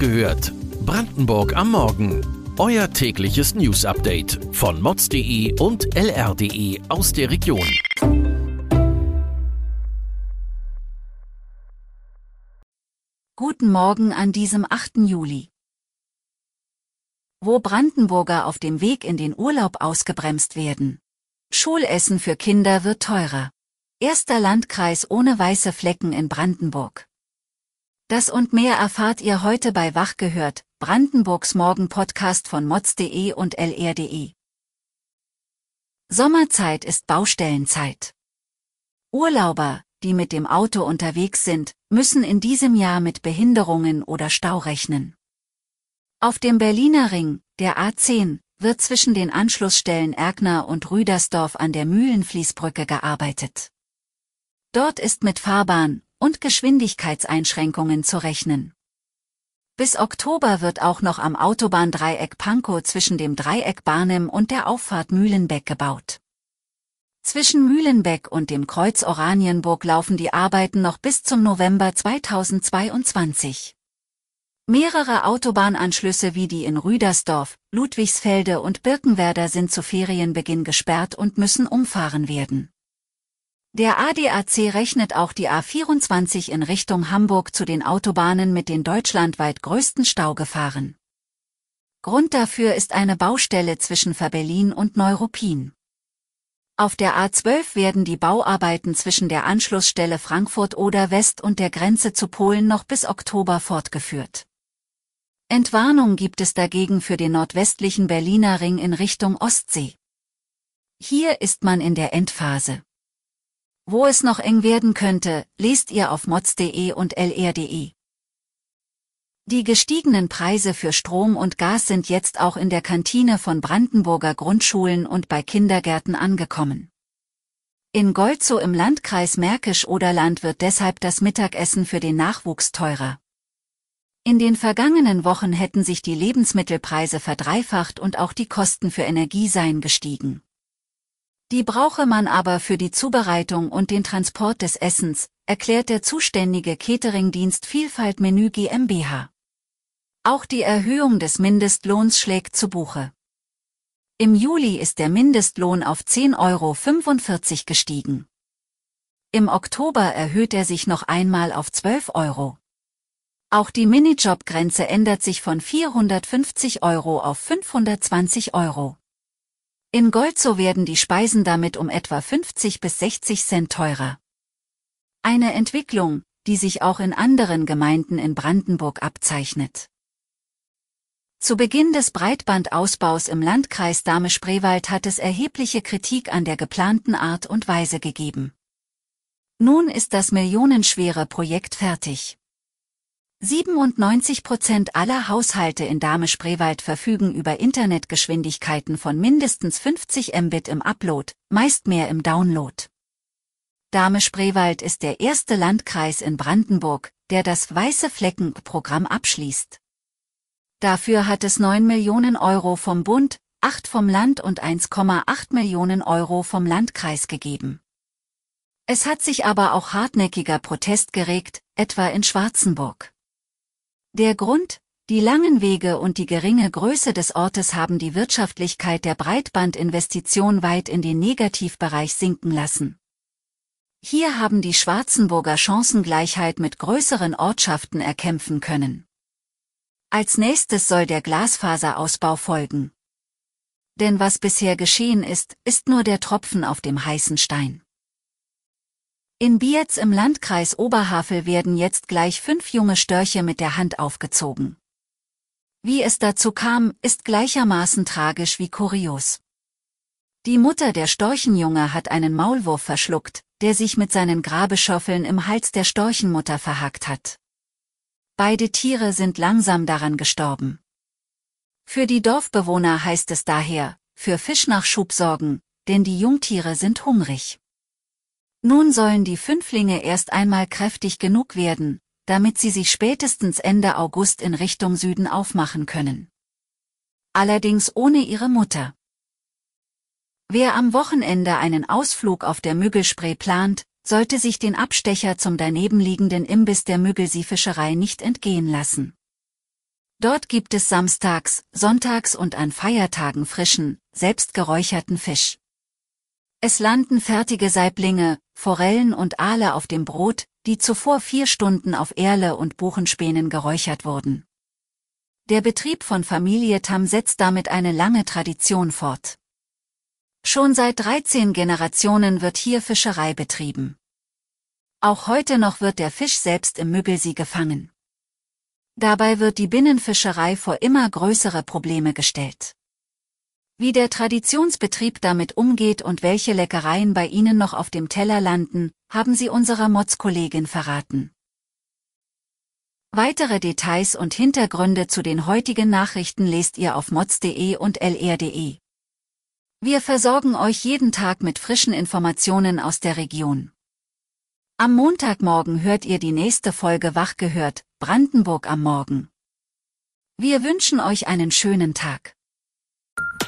gehört. Brandenburg am Morgen. Euer tägliches News-Update von mods.de und lr.de aus der Region. Guten Morgen an diesem 8. Juli. Wo Brandenburger auf dem Weg in den Urlaub ausgebremst werden. Schulessen für Kinder wird teurer. Erster Landkreis ohne weiße Flecken in Brandenburg. Das und mehr erfahrt ihr heute bei Wach gehört, Brandenburgs Morgen-Podcast von mods.de und lr.de. Sommerzeit ist Baustellenzeit. Urlauber, die mit dem Auto unterwegs sind, müssen in diesem Jahr mit Behinderungen oder Stau rechnen. Auf dem Berliner Ring, der A10, wird zwischen den Anschlussstellen Erkner und Rüdersdorf an der Mühlenfließbrücke gearbeitet. Dort ist mit Fahrbahn, und Geschwindigkeitseinschränkungen zu rechnen. Bis Oktober wird auch noch am Autobahndreieck Pankow zwischen dem Dreieck Barnim und der Auffahrt Mühlenbeck gebaut. Zwischen Mühlenbeck und dem Kreuz Oranienburg laufen die Arbeiten noch bis zum November 2022. Mehrere Autobahnanschlüsse wie die in Rüdersdorf, Ludwigsfelde und Birkenwerder sind zu Ferienbeginn gesperrt und müssen umfahren werden. Der ADAC rechnet auch die A24 in Richtung Hamburg zu den Autobahnen mit den deutschlandweit größten Staugefahren. Grund dafür ist eine Baustelle zwischen Verbellin und Neuruppin. Auf der A12 werden die Bauarbeiten zwischen der Anschlussstelle Frankfurt oder West und der Grenze zu Polen noch bis Oktober fortgeführt. Entwarnung gibt es dagegen für den nordwestlichen Berliner Ring in Richtung Ostsee. Hier ist man in der Endphase. Wo es noch eng werden könnte, lest ihr auf mods.de und lr.de. Die gestiegenen Preise für Strom und Gas sind jetzt auch in der Kantine von Brandenburger Grundschulen und bei Kindergärten angekommen. In Golzow im Landkreis Märkisch-Oderland wird deshalb das Mittagessen für den Nachwuchs teurer. In den vergangenen Wochen hätten sich die Lebensmittelpreise verdreifacht und auch die Kosten für Energie seien gestiegen. Die brauche man aber für die Zubereitung und den Transport des Essens, erklärt der zuständige Cateringdienst Vielfalt Menü GmbH. Auch die Erhöhung des Mindestlohns schlägt zu Buche. Im Juli ist der Mindestlohn auf 10,45 Euro gestiegen. Im Oktober erhöht er sich noch einmal auf 12 Euro. Auch die Minijob-Grenze ändert sich von 450 Euro auf 520 Euro. In Golzow werden die Speisen damit um etwa 50 bis 60 Cent teurer. Eine Entwicklung, die sich auch in anderen Gemeinden in Brandenburg abzeichnet. Zu Beginn des Breitbandausbaus im Landkreis Dahme-Spreewald hat es erhebliche Kritik an der geplanten Art und Weise gegeben. Nun ist das millionenschwere Projekt fertig. 97 Prozent aller Haushalte in Dahme-Spreewald verfügen über Internetgeschwindigkeiten von mindestens 50 Mbit im Upload, meist mehr im Download. Dahme-Spreewald ist der erste Landkreis in Brandenburg, der das Weiße Flecken-Programm abschließt. Dafür hat es 9 Millionen Euro vom Bund, 8 vom Land und 1,8 Millionen Euro vom Landkreis gegeben. Es hat sich aber auch hartnäckiger Protest geregt, etwa in Schwarzenburg. Der Grund, die langen Wege und die geringe Größe des Ortes haben die Wirtschaftlichkeit der Breitbandinvestition weit in den Negativbereich sinken lassen. Hier haben die Schwarzenburger Chancengleichheit mit größeren Ortschaften erkämpfen können. Als nächstes soll der Glasfaserausbau folgen. Denn was bisher geschehen ist, ist nur der Tropfen auf dem heißen Stein. In Bietz im Landkreis Oberhavel werden jetzt gleich fünf junge Störche mit der Hand aufgezogen. Wie es dazu kam, ist gleichermaßen tragisch wie kurios. Die Mutter der Storchenjunge hat einen Maulwurf verschluckt, der sich mit seinen Grabeschoffeln im Hals der Storchenmutter verhakt hat. Beide Tiere sind langsam daran gestorben. Für die Dorfbewohner heißt es daher, für Fischnachschub sorgen, denn die Jungtiere sind hungrig. Nun sollen die Fünflinge erst einmal kräftig genug werden, damit sie sich spätestens Ende August in Richtung Süden aufmachen können. Allerdings ohne ihre Mutter. Wer am Wochenende einen Ausflug auf der Müggelspree plant, sollte sich den Abstecher zum danebenliegenden Imbiss der Müggelsee-Fischerei nicht entgehen lassen. Dort gibt es samstags, sonntags und an Feiertagen frischen, selbst geräucherten Fisch. Es landen fertige Saiblinge, Forellen und Aale auf dem Brot, die zuvor vier Stunden auf Erle und Buchenspänen geräuchert wurden. Der Betrieb von Familie Tam setzt damit eine lange Tradition fort. Schon seit 13 Generationen wird hier Fischerei betrieben. Auch heute noch wird der Fisch selbst im Müggelsee gefangen. Dabei wird die Binnenfischerei vor immer größere Probleme gestellt. Wie der Traditionsbetrieb damit umgeht und welche Leckereien bei Ihnen noch auf dem Teller landen, haben Sie unserer Mods-Kollegin verraten. Weitere Details und Hintergründe zu den heutigen Nachrichten lest ihr auf mods.de und lr.de. Wir versorgen euch jeden Tag mit frischen Informationen aus der Region. Am Montagmorgen hört ihr die nächste Folge Wach gehört, Brandenburg am Morgen. Wir wünschen euch einen schönen Tag.